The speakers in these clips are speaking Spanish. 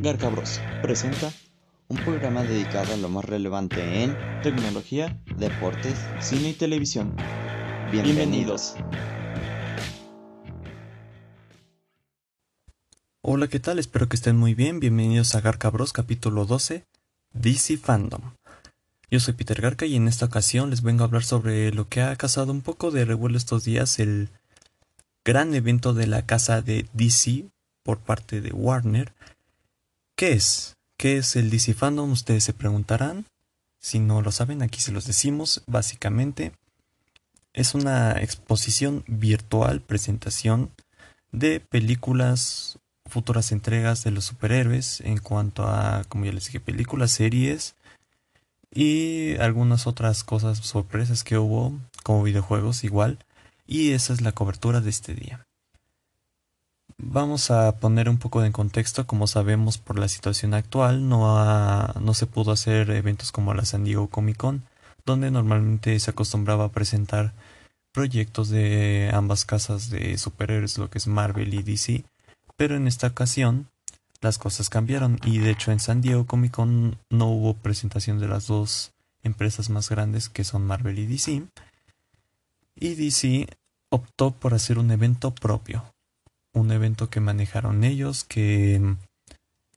Garca Bros. presenta un programa dedicado a lo más relevante en tecnología, deportes, cine y televisión. Bienvenidos. Hola, ¿qué tal? Espero que estén muy bien. Bienvenidos a Garca Bros. capítulo 12, DC Fandom. Yo soy Peter Garca y en esta ocasión les vengo a hablar sobre lo que ha causado un poco de revuelo estos días, el gran evento de la casa de DC por parte de Warner, ¿Qué es? ¿Qué es el DC Fandom? Ustedes se preguntarán. Si no lo saben, aquí se los decimos. Básicamente, es una exposición virtual, presentación de películas, futuras entregas de los superhéroes en cuanto a, como ya les dije, películas, series y algunas otras cosas sorpresas que hubo, como videojuegos igual. Y esa es la cobertura de este día. Vamos a poner un poco de contexto, como sabemos por la situación actual, no, no se pudo hacer eventos como la San Diego Comic Con, donde normalmente se acostumbraba a presentar proyectos de ambas casas de superhéroes, lo que es Marvel y DC, pero en esta ocasión las cosas cambiaron y de hecho en San Diego Comic Con no hubo presentación de las dos empresas más grandes que son Marvel y DC, y DC optó por hacer un evento propio, un evento que manejaron ellos, que,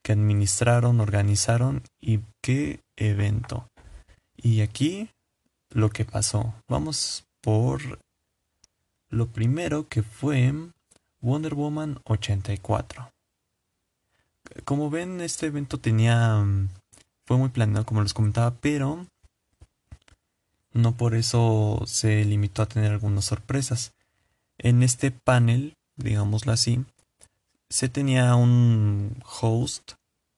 que administraron, organizaron y qué evento. Y aquí lo que pasó. Vamos por lo primero que fue Wonder Woman 84. Como ven, este evento tenía... fue muy planeado, como les comentaba, pero no por eso se limitó a tener algunas sorpresas. En este panel digámoslo así, se tenía un host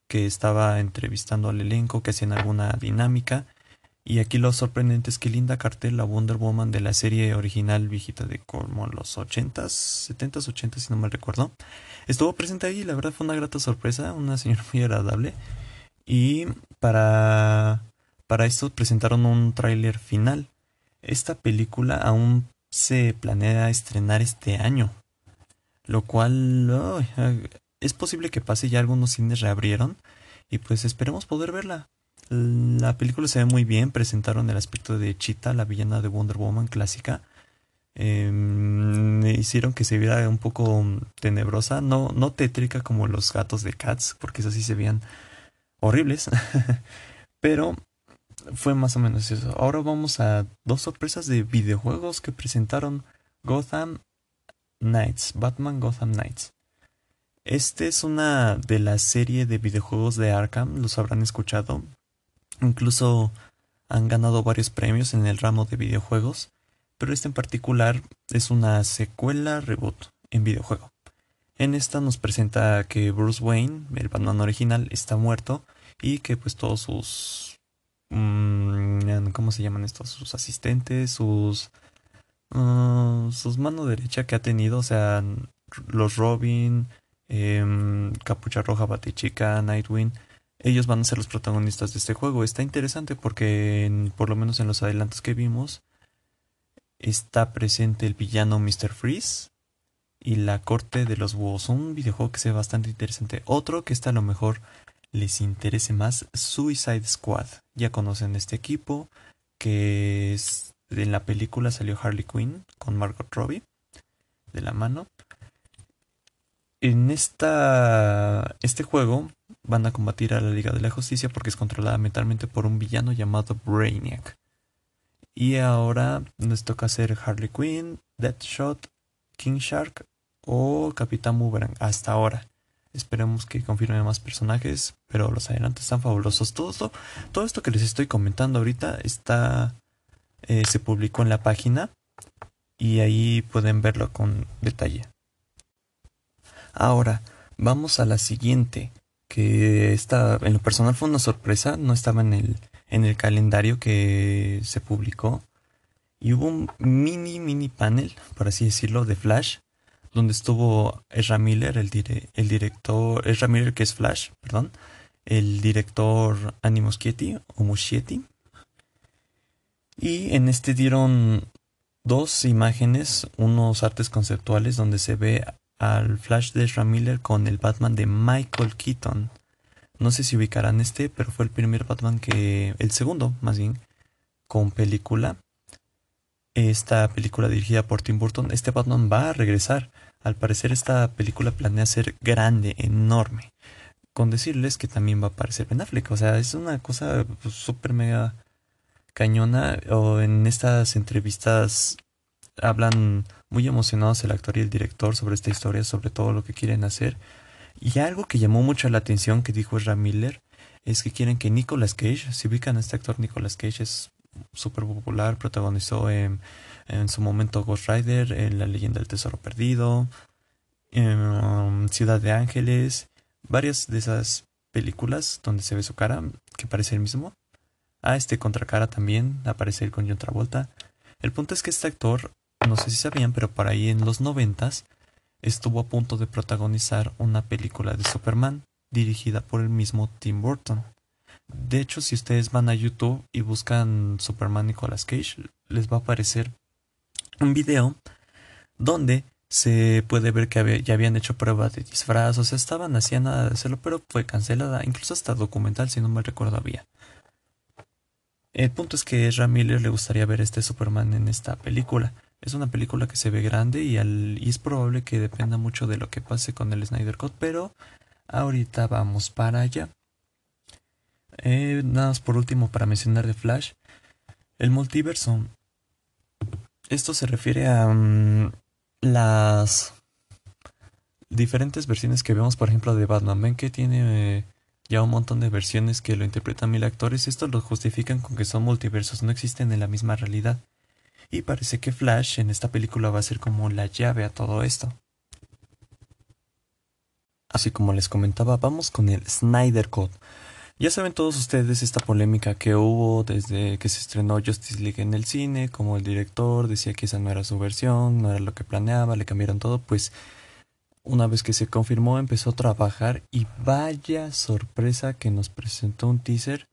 que estaba entrevistando al elenco, que hacían alguna dinámica. Y aquí lo sorprendente es que Linda Carter, la Wonder Woman de la serie original viejita de como los 80s, 70s, 80s, si no mal recuerdo, estuvo presente ahí. La verdad fue una grata sorpresa, una señora muy agradable. Y para, para esto presentaron un tráiler final. Esta película aún se planea estrenar este año lo cual es posible que pase, ya algunos cines reabrieron y pues esperemos poder verla. La película se ve muy bien, presentaron el aspecto de Cheetah, la villana de Wonder Woman clásica. Em, hicieron que se viera un poco tenebrosa, no, no tétrica como los gatos de Cats, porque esos sí se veían horribles. Pero fue más o menos eso. Ahora vamos a dos sorpresas de videojuegos que presentaron Gotham Knights, Batman Gotham Knights. Este es una de la serie de videojuegos de Arkham, los habrán escuchado. Incluso han ganado varios premios en el ramo de videojuegos, pero este en particular es una secuela reboot en videojuego. En esta nos presenta que Bruce Wayne, el Batman original, está muerto y que pues todos sus... Mm, ¿Cómo se llaman estos? Sus asistentes, sus Ah, sus manos derecha que ha tenido, o sea, los Robin, em, Capucha Roja, Batichica, Nightwing, ellos van a ser los protagonistas de este juego. Está interesante porque, por lo menos en los adelantos que vimos, está presente el villano Mr. Freeze y la corte de los búhos. Un videojuego que se bastante interesante. Otro que está a lo mejor les interese más, Suicide Squad. Ya conocen este equipo que es en la película salió Harley Quinn con Margot Robbie de la mano. En esta, este juego van a combatir a la Liga de la Justicia porque es controlada mentalmente por un villano llamado Brainiac. Y ahora nos toca hacer Harley Quinn, Deathshot, King Shark o Capitán Boomerang hasta ahora. Esperemos que confirme más personajes, pero los adelantos están fabulosos. Todo esto, todo esto que les estoy comentando ahorita está eh, se publicó en la página y ahí pueden verlo con detalle. Ahora, vamos a la siguiente, que está, en lo personal fue una sorpresa, no estaba en el, en el calendario que se publicó. Y hubo un mini, mini panel, por así decirlo, de Flash, donde estuvo Ezra Miller, el, el director, Ezra Miller que es Flash, perdón, el director Animos o Muschietti, y en este dieron dos imágenes, unos artes conceptuales donde se ve al Flash de Miller con el Batman de Michael Keaton. No sé si ubicarán este, pero fue el primer Batman que... El segundo, más bien, con película. Esta película dirigida por Tim Burton, este Batman va a regresar. Al parecer esta película planea ser grande, enorme. Con decirles que también va a aparecer Ben Affleck. O sea, es una cosa pues, súper mega cañona. O en estas entrevistas hablan muy emocionados el actor y el director sobre esta historia, sobre todo lo que quieren hacer. Y algo que llamó mucho la atención que dijo Ezra Miller es que quieren que Nicolas Cage, si ubican a este actor Nicolas Cage, es súper popular, protagonizó en, en, su momento Ghost Rider, en La leyenda del tesoro perdido, en um, Ciudad de Ángeles, varias de esas películas donde se ve su cara, que parece el mismo. Ah, este contracara también, aparece con John Travolta. El punto es que este actor, no sé si sabían, pero por ahí en los noventas, estuvo a punto de protagonizar una película de Superman dirigida por el mismo Tim Burton. De hecho, si ustedes van a YouTube y buscan Superman Nicolas Cage, les va a aparecer un video donde se puede ver que ya habían hecho pruebas de disfraz, o sea, estaban haciendo nada de hacerlo, pero fue cancelada, incluso hasta documental, si no me recuerdo había. El punto es que a Miller le gustaría ver este Superman en esta película. Es una película que se ve grande y, al, y es probable que dependa mucho de lo que pase con el Snyder Cut, pero ahorita vamos para allá. Eh, nada más por último para mencionar de Flash. El multiverso. Esto se refiere a mm, las diferentes versiones que vemos, por ejemplo, de Batman. Ven que tiene ya un montón de versiones que lo interpretan mil actores. Esto lo justifican con que son multiversos, no existen en la misma realidad. Y parece que Flash en esta película va a ser como la llave a todo esto. Así como les comentaba, vamos con el Snyder Code. Ya saben todos ustedes esta polémica que hubo desde que se estrenó Justice League en el cine, como el director decía que esa no era su versión, no era lo que planeaba, le cambiaron todo, pues una vez que se confirmó empezó a trabajar y vaya sorpresa que nos presentó un teaser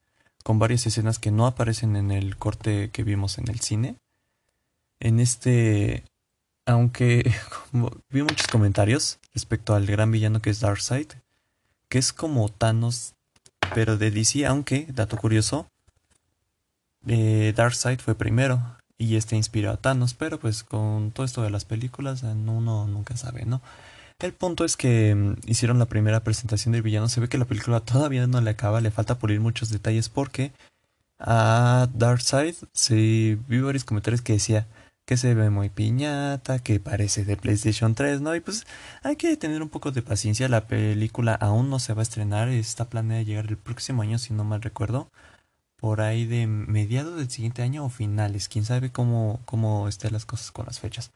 con varias escenas que no aparecen en el corte que vimos en el cine. En este, aunque vi muchos comentarios respecto al gran villano que es Darkseid, que es como Thanos pero de DC, aunque, dato curioso, eh, Darkseid fue primero y este inspiró a Thanos, pero pues con todo esto de las películas uno nunca sabe, ¿no? El punto es que mm, hicieron la primera presentación del villano, se ve que la película todavía no le acaba, le falta pulir muchos detalles porque a Darkseid se vi varios comentarios que decía que se ve muy piñata, que parece de PlayStation 3, ¿no? Y pues hay que tener un poco de paciencia. La película aún no se va a estrenar, está planeada llegar el próximo año, si no mal recuerdo. Por ahí de mediados del siguiente año o finales, quién sabe cómo, cómo estén las cosas con las fechas.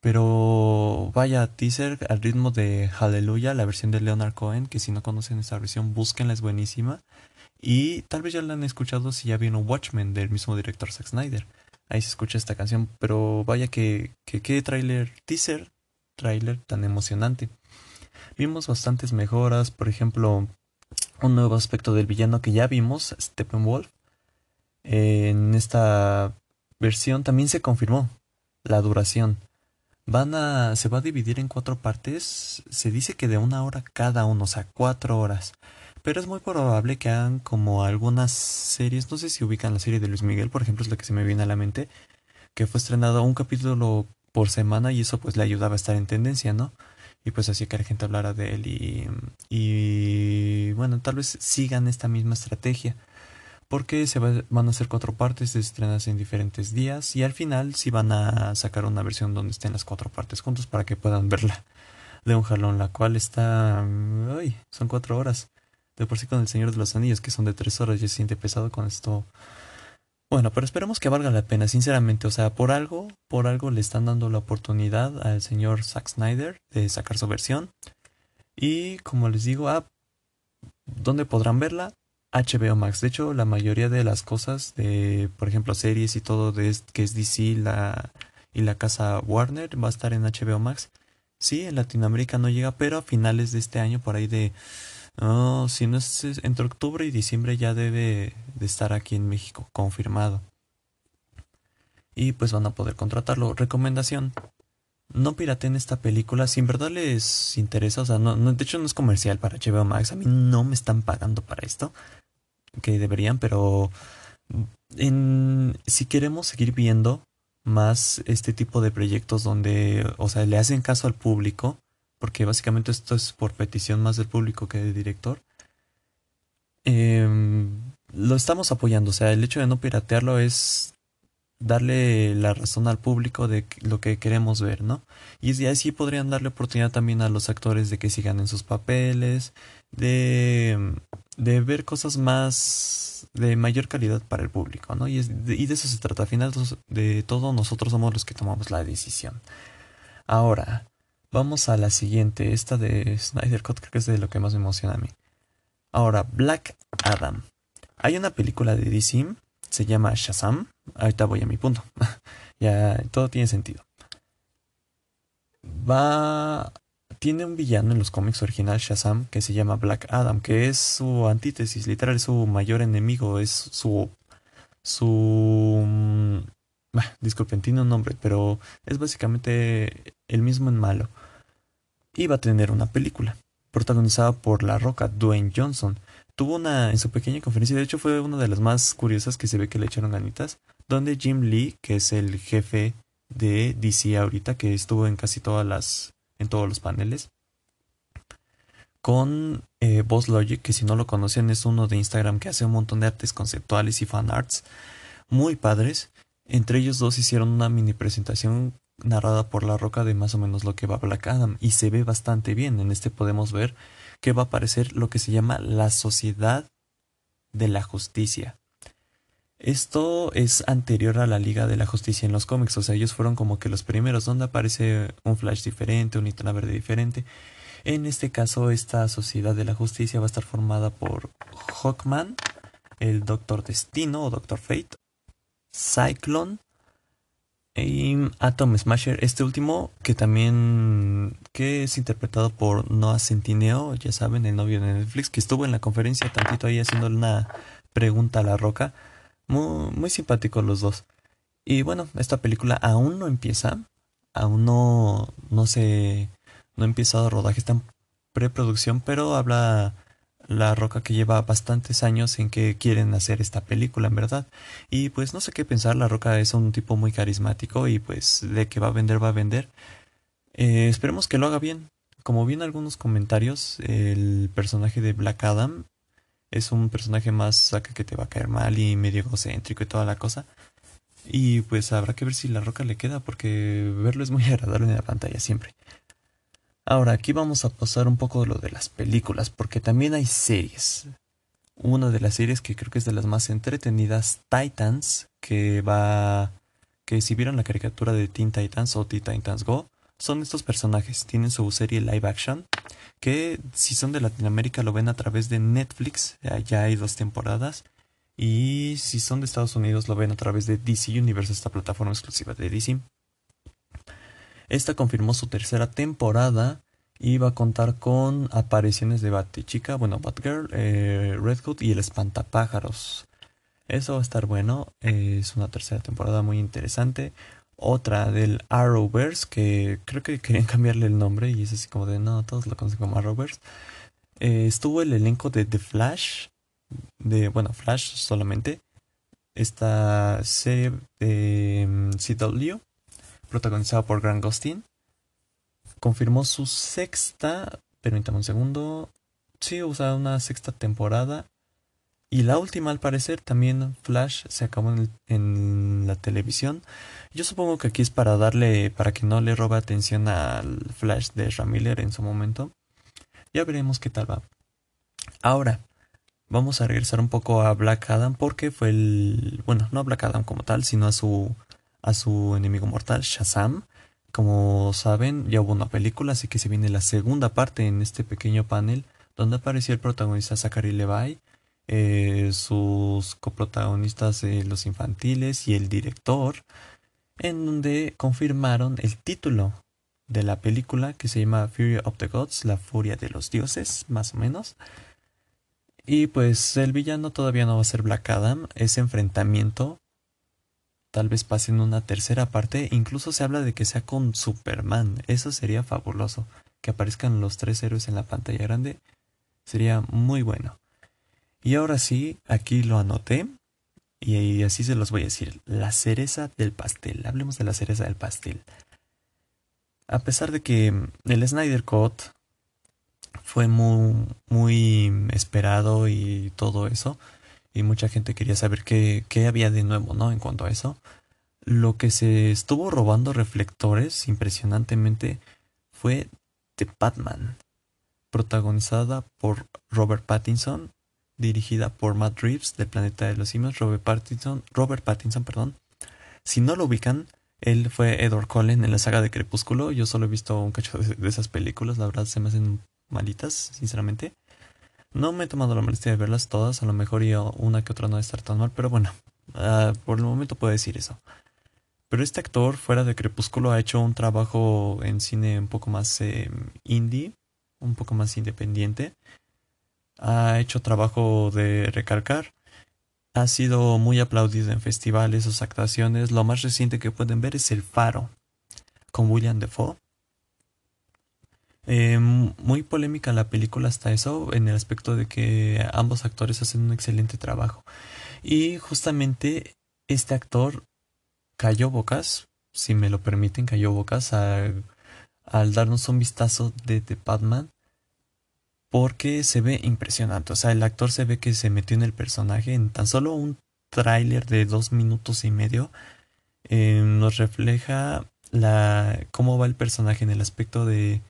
Pero vaya, teaser al ritmo de Hallelujah, la versión de Leonard Cohen, que si no conocen esa versión, búsquenla, es buenísima. Y tal vez ya la han escuchado si ya vieron Watchmen del mismo director Zack Snyder ahí se escucha esta canción, pero vaya que, que qué trailer, teaser, trailer tan emocionante. Vimos bastantes mejoras, por ejemplo, un nuevo aspecto del villano que ya vimos, Steppenwolf. En esta versión también se confirmó la duración. Van a, se va a dividir en cuatro partes. Se dice que de una hora cada uno, o sea, cuatro horas. Pero es muy probable que hagan como algunas series, no sé si ubican la serie de Luis Miguel, por ejemplo, es la que se me viene a la mente, que fue estrenado un capítulo por semana y eso pues le ayudaba a estar en tendencia, ¿no? Y pues hacía que la gente hablara de él y, y bueno, tal vez sigan esta misma estrategia. Porque se van a hacer cuatro partes estrenadas en diferentes días y al final sí van a sacar una versión donde estén las cuatro partes juntos para que puedan verla de un jalón, la cual está... Ay, son cuatro horas. De por sí con El Señor de los Anillos, que son de tres horas, ya se siente pesado con esto. Bueno, pero esperemos que valga la pena, sinceramente. O sea, por algo, por algo le están dando la oportunidad al señor Zack Snyder de sacar su versión. Y como les digo, ah, ¿dónde podrán verla? HBO Max. De hecho, la mayoría de las cosas de, por ejemplo, series y todo de que es DC la, y la casa Warner va a estar en HBO Max. Sí, en Latinoamérica no llega, pero a finales de este año, por ahí de no, si no es entre octubre y diciembre ya debe de estar aquí en México, confirmado. Y pues van a poder contratarlo. Recomendación. No pirateen esta película si en verdad les interesa. O sea, no, de hecho no es comercial para HBO Max. A mí no me están pagando para esto. Que deberían, pero si queremos seguir viendo más este tipo de proyectos donde, o sea, le hacen caso al público, porque básicamente esto es por petición más del público que del director, eh, lo estamos apoyando. O sea, el hecho de no piratearlo es darle la razón al público de lo que queremos ver, ¿no? Y así podrían darle oportunidad también a los actores de que sigan en sus papeles, de, de ver cosas más de mayor calidad para el público, ¿no? Y, de, y de eso se trata. Al final de todo nosotros somos los que tomamos la decisión. Ahora, vamos a la siguiente. Esta de Snyder Cut creo que es de lo que más me emociona a mí. Ahora, Black Adam. Hay una película de DC, se llama Shazam. Ahorita voy a mi punto. ya todo tiene sentido. Va. Tiene un villano en los cómics originales Shazam que se llama Black Adam, que es su antítesis, literal, su mayor enemigo, es su. su. Mm, disculpen, tiene un nombre, pero es básicamente el mismo en malo. Y va a tener una película protagonizada por La Roca, Dwayne Johnson. Tuvo una, en su pequeña conferencia, de hecho fue una de las más curiosas que se ve que le echaron ganitas, donde Jim Lee, que es el jefe de DC ahorita, que estuvo en casi todas las, en todos los paneles, con eh, Boss Logic, que si no lo conocen es uno de Instagram que hace un montón de artes conceptuales y fan arts muy padres. Entre ellos dos hicieron una mini presentación narrada por La Roca de más o menos lo que va Black Adam y se ve bastante bien. En este podemos ver que va a aparecer lo que se llama la Sociedad de la Justicia. Esto es anterior a la Liga de la Justicia en los cómics, o sea, ellos fueron como que los primeros donde aparece un Flash diferente, un Linterna Verde diferente. En este caso, esta Sociedad de la Justicia va a estar formada por Hawkman, el Doctor Destino o Doctor Fate, Cyclone, y Atom Smasher, este último que también que es interpretado por Noah Centineo, ya saben, el novio de Netflix, que estuvo en la conferencia tantito ahí haciéndole una pregunta a la roca. Muy, muy simpáticos los dos. Y bueno, esta película aún no empieza, aún no, no se, no ha empezado rodaje, está en preproducción, pero habla la Roca que lleva bastantes años en que quieren hacer esta película, en verdad. Y pues no sé qué pensar, La Roca es un tipo muy carismático y pues de que va a vender, va a vender. Eh, esperemos que lo haga bien. Como vi en algunos comentarios, el personaje de Black Adam es un personaje más que te va a caer mal y medio egocéntrico y toda la cosa. Y pues habrá que ver si La Roca le queda porque verlo es muy agradable en la pantalla siempre. Ahora, aquí vamos a pasar un poco de lo de las películas, porque también hay series. Una de las series que creo que es de las más entretenidas, Titans, que va... que si vieron la caricatura de Teen Titans o Teen Titans Go, son estos personajes. Tienen su serie live action, que si son de Latinoamérica lo ven a través de Netflix, ya hay dos temporadas. Y si son de Estados Unidos lo ven a través de DC Universe, esta plataforma exclusiva de DC. Esta confirmó su tercera temporada y va a contar con apariciones de Batichica, bueno, Batgirl, eh, Red Hood y el Espantapájaros. Eso va a estar bueno. es una tercera temporada muy interesante. Otra del Arrowverse, que creo que querían cambiarle el nombre y es así como de no, todos lo conocen como Arrowverse. Eh, estuvo el elenco de The Flash, de, bueno, Flash solamente. Esta serie de um, mm, CW protagonizada por Grant Gustin. Confirmó su sexta, permítame un segundo, sí, o sea, una sexta temporada. Y la última, al parecer, también Flash se acabó en, la televisión. Yo supongo que aquí es para darle, para que no le robe atención al Flash de Ramiller en su momento. Ya veremos qué tal va. Ahora, vamos a regresar un poco a Black Adam porque fue el, bueno, no a Black Adam como tal, sino a su a su enemigo mortal, Shazam. Como saben, ya hubo una película, así que se viene la segunda parte en este pequeño panel donde apareció el protagonista Zachary Levi, eh, sus coprotagonistas eh, los infantiles y el director, en donde confirmaron el título de la película que se llama Fury of the Gods, la furia de los dioses, más o menos. Y pues el villano todavía no va a ser Black Adam, ese enfrentamiento tal vez pase en una tercera parte. Incluso se habla de que sea con Superman. Eso sería fabuloso. Que aparezcan los tres héroes en la pantalla grande. Sería muy bueno. Y ahora sí, aquí lo anoté. Y así se los voy a decir. La cereza del pastel. Hablemos de la cereza del pastel. A pesar de que el Snyder Cut fue muy, muy esperado y todo eso, y mucha gente quería saber qué, qué había de nuevo, ¿no? En cuanto a eso. Lo que se estuvo robando reflectores impresionantemente fue The Batman, protagonizada por Robert Pattinson, dirigida por Matt Reeves de Planeta de los Simios, Robert Pattinson, Robert Pattinson, perdón. Si no lo ubican, él fue Edward Cullen en la saga de Crepúsculo. Yo solo he visto un cacho de, esas películas, la verdad se me hacen malitas, sinceramente. No me he tomado la molestia de verlas todas, a lo mejor una que otra no estar tan mal, pero bueno, ah, por el momento puedo decir eso. Pero este actor, fuera de Crepúsculo, ha hecho un trabajo en cine un poco más eh, indie, un poco más independiente. Ha hecho trabajo de recalcar. Ha sido muy aplaudido en festivales, sus actuaciones. Lo más reciente que pueden ver es El Faro, con William Defoe. Eh, muy polémica la película hasta eso, en el aspecto de que ambos actores hacen un excelente trabajo. Y justamente este actor cayó bocas, si me lo permiten, cayó bocas al, darnos un vistazo de The Batman. Porque se ve impresionante. O sea, el actor se ve que se metió en el personaje en tan solo un tráiler de dos minutos y medio. Eh, nos refleja la cómo va el personaje en el aspecto de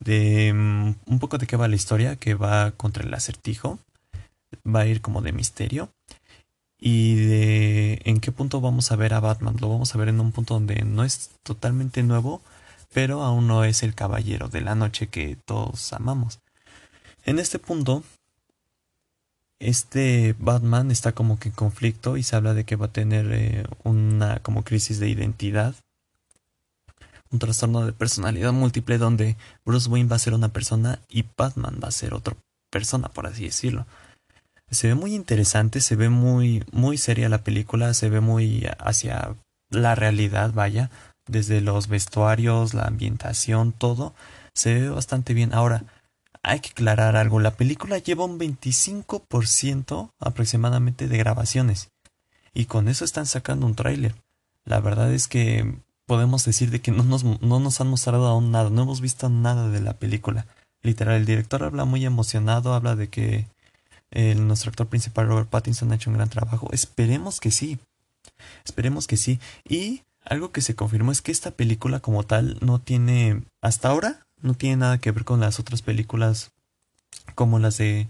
de mm, un poco de qué va la historia, que va contra el acertijo, va a ir como de misterio y de en qué punto vamos a ver a Batman. Lo vamos a ver en un punto donde no es totalmente nuevo, pero aún no es el caballero de la noche que todos amamos. En este punto, este Batman está como que en conflicto y se habla de que va a tener eh, una como crisis de identidad un trastorno de personalidad múltiple donde Bruce Wayne va a ser una persona y Batman va a ser otra persona, por así decirlo. Se ve muy interesante, se ve muy, muy seria la película, se ve muy hacia la realidad, vaya, desde los vestuarios, la ambientación, todo, se ve bastante bien. Ahora, hay que aclarar algo, la película lleva un 25% aproximadamente de grabaciones y con eso están sacando un tráiler. La verdad es que podemos decir de que no nos, no nos han mostrado aún nada, no hemos visto nada de la película. Literal, el director habla muy emocionado, habla de que el, nuestro actor principal Robert Pattinson ha hecho un gran trabajo. Esperemos que sí. Esperemos que sí. Y algo que se confirmó es que esta película como tal no tiene, hasta ahora, no tiene nada que ver con las otras películas como las de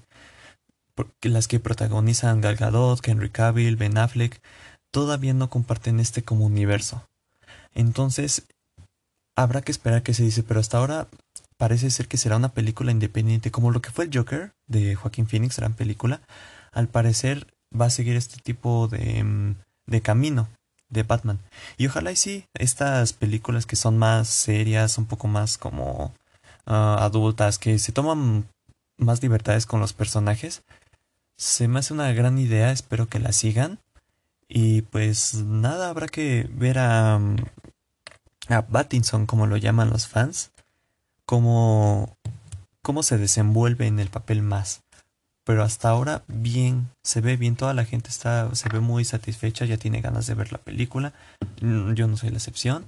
las que protagonizan Gal Gadot, Henry Cavill, Ben Affleck, todavía no comparten este como universo. Entonces, habrá que esperar que se dice, pero hasta ahora parece ser que será una película independiente, como lo que fue el Joker de Joaquín Phoenix, gran película. Al parecer va a seguir este tipo de, mm, de camino de Batman. Y ojalá y sí, estas películas que son más serias, un poco más como ah, adultas, que se toman más libertades con los personajes, se me hace una gran idea, espero que la sigan. Y pues nada, habrá que ver a, mm, a Pattinson, como lo llaman los fans, cómo, cómo se desenvuelve en el papel más. Pero hasta ahora bien, se ve bien, toda la gente está, se ve muy satisfecha, ya tiene ganas de ver la película. Mm, yo no soy la excepción.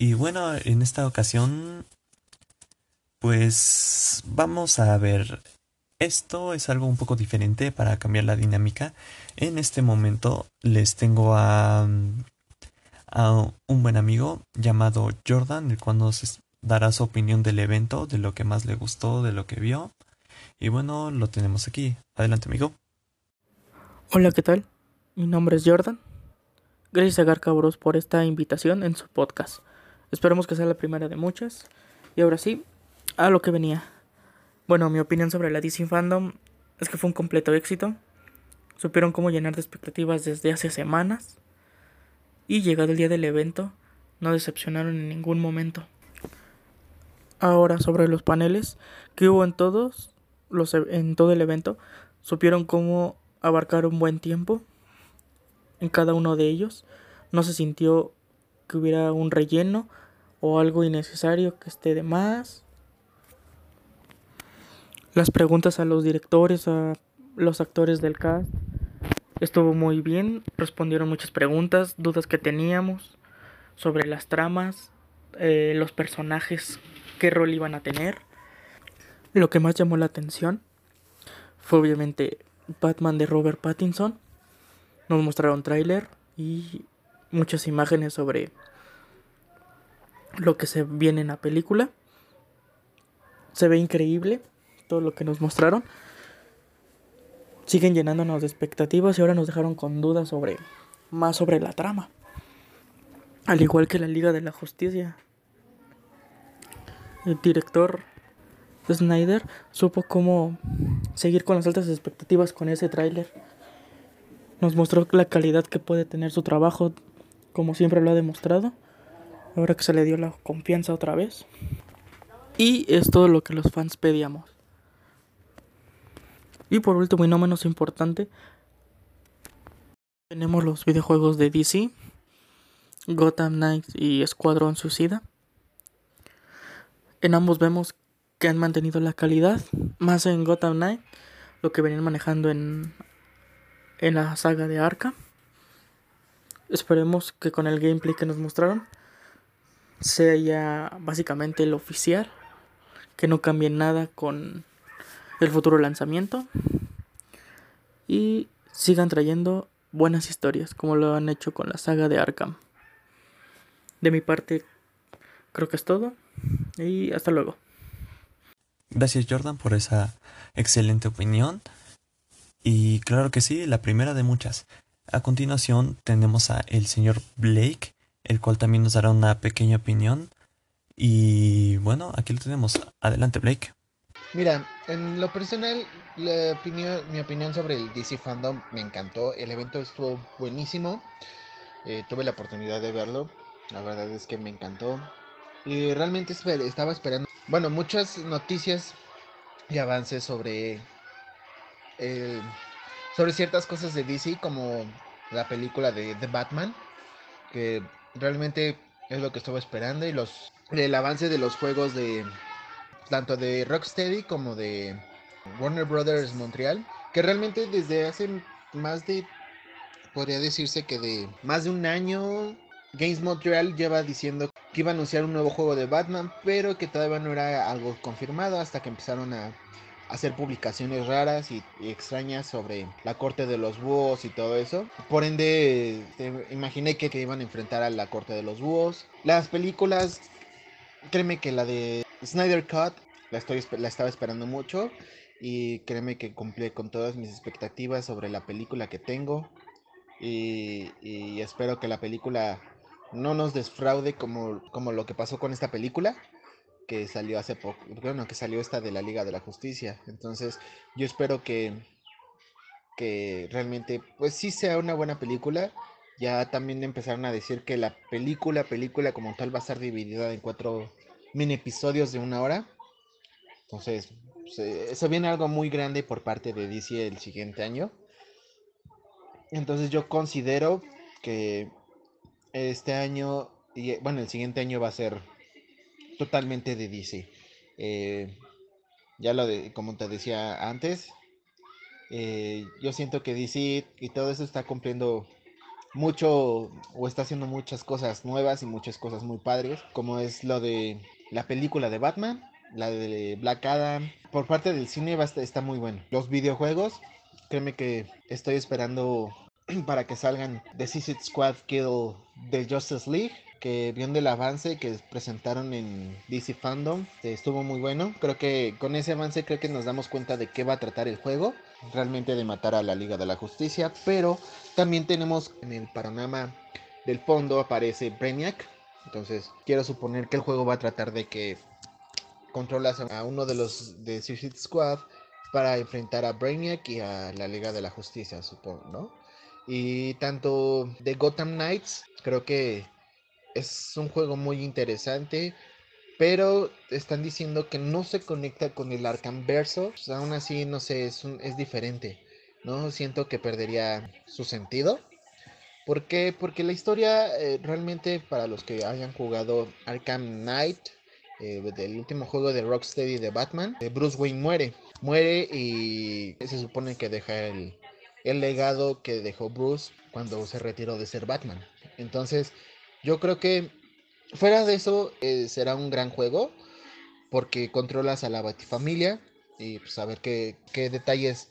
Y bueno, en esta ocasión, pues vamos a ver esto es algo un poco diferente para cambiar la dinámica. En este momento les tengo a, a un buen amigo llamado Jordan, el cual nos dará su opinión del evento, de lo que más le gustó, de lo que vio. Y bueno, lo tenemos aquí. Adelante, amigo. Hola, ¿qué tal? Mi nombre es Jordan. Gracias a Garcabros por esta invitación en su podcast. Esperemos que sea la primera de muchas. Y ahora sí, a lo que venía. Bueno, mi opinión sobre la DC Fandom es que fue un completo éxito. Supieron cómo llenar de expectativas desde hace semanas. Y llegado el día del evento, no decepcionaron en ningún momento. Ahora sobre los paneles que hubo en todos los e, en todo el evento, supieron cómo abarcar un buen tiempo en cada uno de ellos. No se sintió que hubiera un relleno o algo innecesario que esté de más. Las preguntas a los directores, a los actores del cast, estuvo muy bien. Respondieron muchas preguntas, dudas que teníamos sobre las tramas, eh, los personajes, qué rol iban a tener. Lo que más llamó la atención fue obviamente Batman de Robert Pattinson. Nos mostraron tráiler y muchas imágenes sobre lo que se viene en la película. Se ve increíble todo lo que nos mostraron. Siguen llenándonos de expectativas y ahora nos dejaron con dudas sobre más sobre la trama. Al igual que la Liga de la Justicia. El director Snyder supo cómo seguir con las altas expectativas con ese tráiler. Nos mostró la calidad que puede tener su trabajo, como siempre lo ha demostrado. Ahora que se le dio la confianza otra vez. Y es todo lo que los fans pedíamos. Y por último y no menos importante, tenemos los videojuegos de DC, Gotham Knights y Escuadrón Suicida. En ambos vemos que han mantenido la calidad, más en Gotham Knight, lo que venían manejando en, en la saga de Arkham. Esperemos que con el gameplay que nos mostraron sea ya básicamente el oficial, que no cambie nada con el futuro lanzamiento y sigan trayendo buenas historias como lo han hecho con la saga de Arkham. De mi parte, creo que es todo y hasta luego. Gracias Jordan por esa excelente opinión. Y claro que sí, la primera de muchas. A continuación tenemos a el señor Blake, el cual también nos dará una pequeña opinión. Y bueno, aquí lo tenemos. Adelante Blake. Mira, en lo personal, la opinión, mi opinión sobre el DC Fandom me encantó. El evento estuvo buenísimo. Eh, tuve la oportunidad de verlo. La verdad es que me encantó. Y realmente estaba esperando bueno, muchas noticias y avances sobre, eh, sobre ciertas cosas de DC, como la película de The Batman, que realmente es lo que estaba esperando, y los el avance de los juegos de tanto de Rocksteady como de Warner Brothers Montreal, que realmente desde hace más de, podría decirse que de más de un año, Games Montreal lleva diciendo que iba a anunciar un nuevo juego de Batman, pero que todavía no era algo confirmado hasta que empezaron a hacer publicaciones raras y, extrañas sobre la corte de los búhos y todo eso. Por ende, imaginé que, iban a enfrentar a la corte de los búhos. Las películas, créeme que la de Snyder Cut la, estaba esperando mucho y créeme que cumplí con todas mis expectativas sobre la película que tengo. Y, y espero que la película no nos desfraude como, como lo que pasó con esta película que salió hace poco, bueno, que salió esta de la Liga de la Justicia. Entonces, yo espero que, que realmente, pues sí sea una buena película. Ya también empezaron a decir que la película, película como tal va a estar dividida en cuatro mini episodios de una hora. Entonces, se, se viene algo muy grande por parte de DC el siguiente año. Entonces yo considero que este año, y bueno, el siguiente año va a ser totalmente de DC. Eh, ya lo de, como te decía antes, eh, yo siento que DC y todo eso está cumpliendo mucho o está haciendo muchas cosas nuevas y muchas cosas muy padres, como es lo de la película de Batman, la de Black Adam. Por parte del cine está muy bueno. Los videojuegos, créeme que estoy esperando para que salgan The Suicide Squad Kill de Justice League que viendo el avance que presentaron en DC Fandom estuvo muy bueno. Creo que con ese avance creo que nos damos cuenta de qué va a tratar el juego realmente de matar a la Liga de la Justicia pero también tenemos en el panorama del fondo aparece Brainiac. Entonces quiero suponer que el juego va a tratar de que controlas a uno de los de Suicide Squad para enfrentar a Brainiac y a la Liga de la Justicia supongo no y tanto de Gotham Knights, creo que es un juego muy interesante. Pero están diciendo que no se conecta con el Arkham Verso. Pues, aún así, no sé, es, es diferente. ¿no? Siento que perdería su sentido. ¿Por qué? Porque la historia eh, realmente para los que hayan jugado Arkham Knight, eh, del último juego de Rocksteady de Batman, eh, Bruce Wayne muere. Muere y se supone que deja el, el legado que dejó Bruce cuando se retiró de ser Batman. Entonces, yo creo que fuera de eso será un gran juego porque controlas a la Batifamilia y pues a ver qué, qué detalles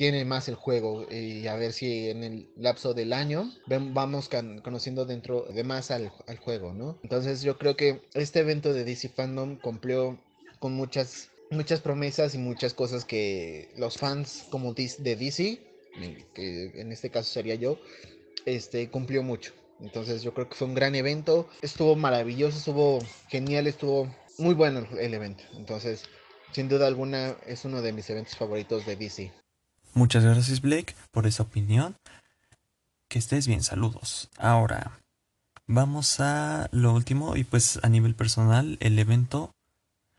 tiene más el juego y a ver si en el lapso del año vamos conociendo dentro de más al, juego, ¿no? Entonces yo creo que este evento de DC Fandom cumplió con muchas muchas promesas y muchas cosas que los fans como de DC, que en este caso sería yo, este cumplió mucho. Entonces yo creo que fue un gran evento, estuvo maravilloso, estuvo genial, estuvo muy bueno el evento. Entonces, sin duda alguna es uno de mis eventos favoritos de DC. Muchas gracias Blake por esa opinión. Que estés bien, saludos. Ahora, vamos a lo último y pues a nivel personal, el evento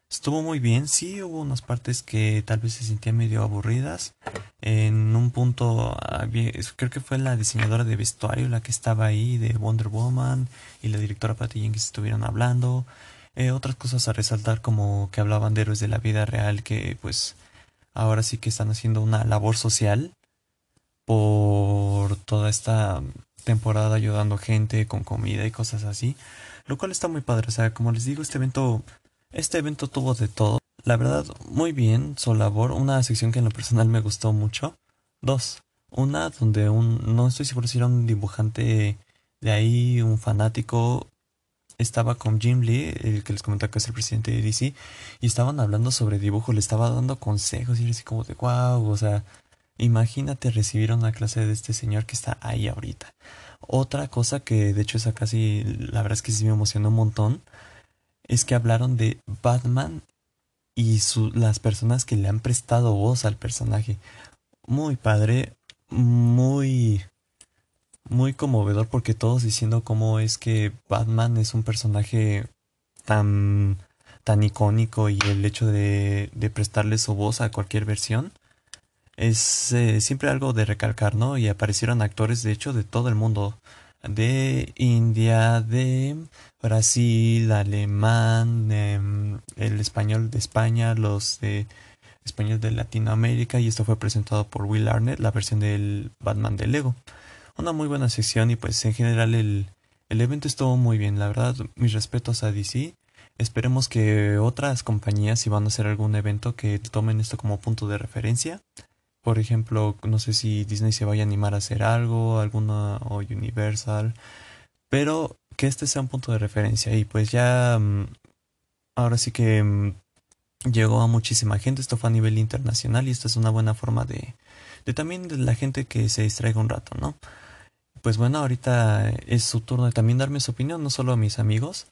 estuvo muy bien. Sí, hubo unas partes que tal vez se sentían medio aburridas. En un punto, creo que fue la diseñadora de vestuario la que estaba ahí de Wonder Woman y la directora Patty Jenkins estuvieron hablando. Eh, otras cosas a resaltar como que hablaban de héroes de la vida real que pues ahora sí que están haciendo una labor social por toda esta temporada ayudando gente con comida y cosas así, lo cual está muy padre, o sea, como les digo, este evento este evento tuvo de todo. La verdad, muy bien su labor, una sección que en lo personal me gustó mucho. Dos, una donde un no estoy seguro si era un dibujante de ahí, un fanático estaba con Jim Lee, el que les comentaba que es el presidente de DC, y estaban hablando sobre dibujo, le estaba dando consejos y era así como de wow, o sea, imagínate recibir una clase de este señor que está ahí ahorita. Otra cosa que de hecho esa casi, la verdad es que sí me emocionó un montón, es que hablaron de Batman y su, las personas que le han prestado voz al personaje. Muy padre, muy muy conmovedor porque todos diciendo cómo es que Batman es un personaje tan tan icónico y el hecho de, de prestarle su voz a cualquier versión es eh, siempre algo de recalcar, ¿no? Y aparecieron actores, de hecho, de todo el mundo, de India, de Brasil, alemán, em, el español de España, los de español de Latinoamérica, y esto fue presentado por Will Arnett, la versión del Batman de Lego una muy buena sección y pues en general el, el evento estuvo muy bien, la verdad, mis respetos a DC. Esperemos que otras compañías, si van a hacer algún evento, que tomen esto como punto de referencia. Por ejemplo, no sé si Disney se vaya a animar a hacer algo, alguna o Universal, pero que este sea un punto de referencia. Y pues ya, mm, ahora sí que mm, llegó a muchísima gente, esto fue a nivel internacional y esta es una buena forma de, de también de la gente que se distraiga un rato, ¿no? Pues bueno, ahorita es su turno de también darme su opinión, no solo a mis amigos,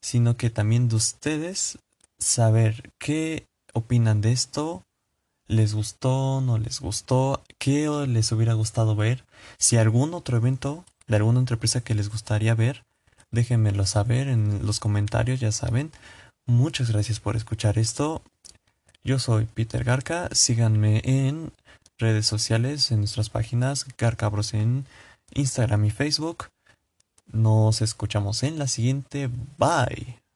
sino que también de ustedes saber qué opinan de esto, les gustó, no les gustó, qué les hubiera gustado ver, si algún otro evento de alguna empresa que les gustaría ver, déjenmelo saber en los comentarios, ya saben. Muchas gracias por escuchar esto. Yo soy Peter Garca, síganme en redes sociales, en nuestras páginas, Garcabros en Instagram y Facebook. Nos escuchamos en la siguiente. Bye.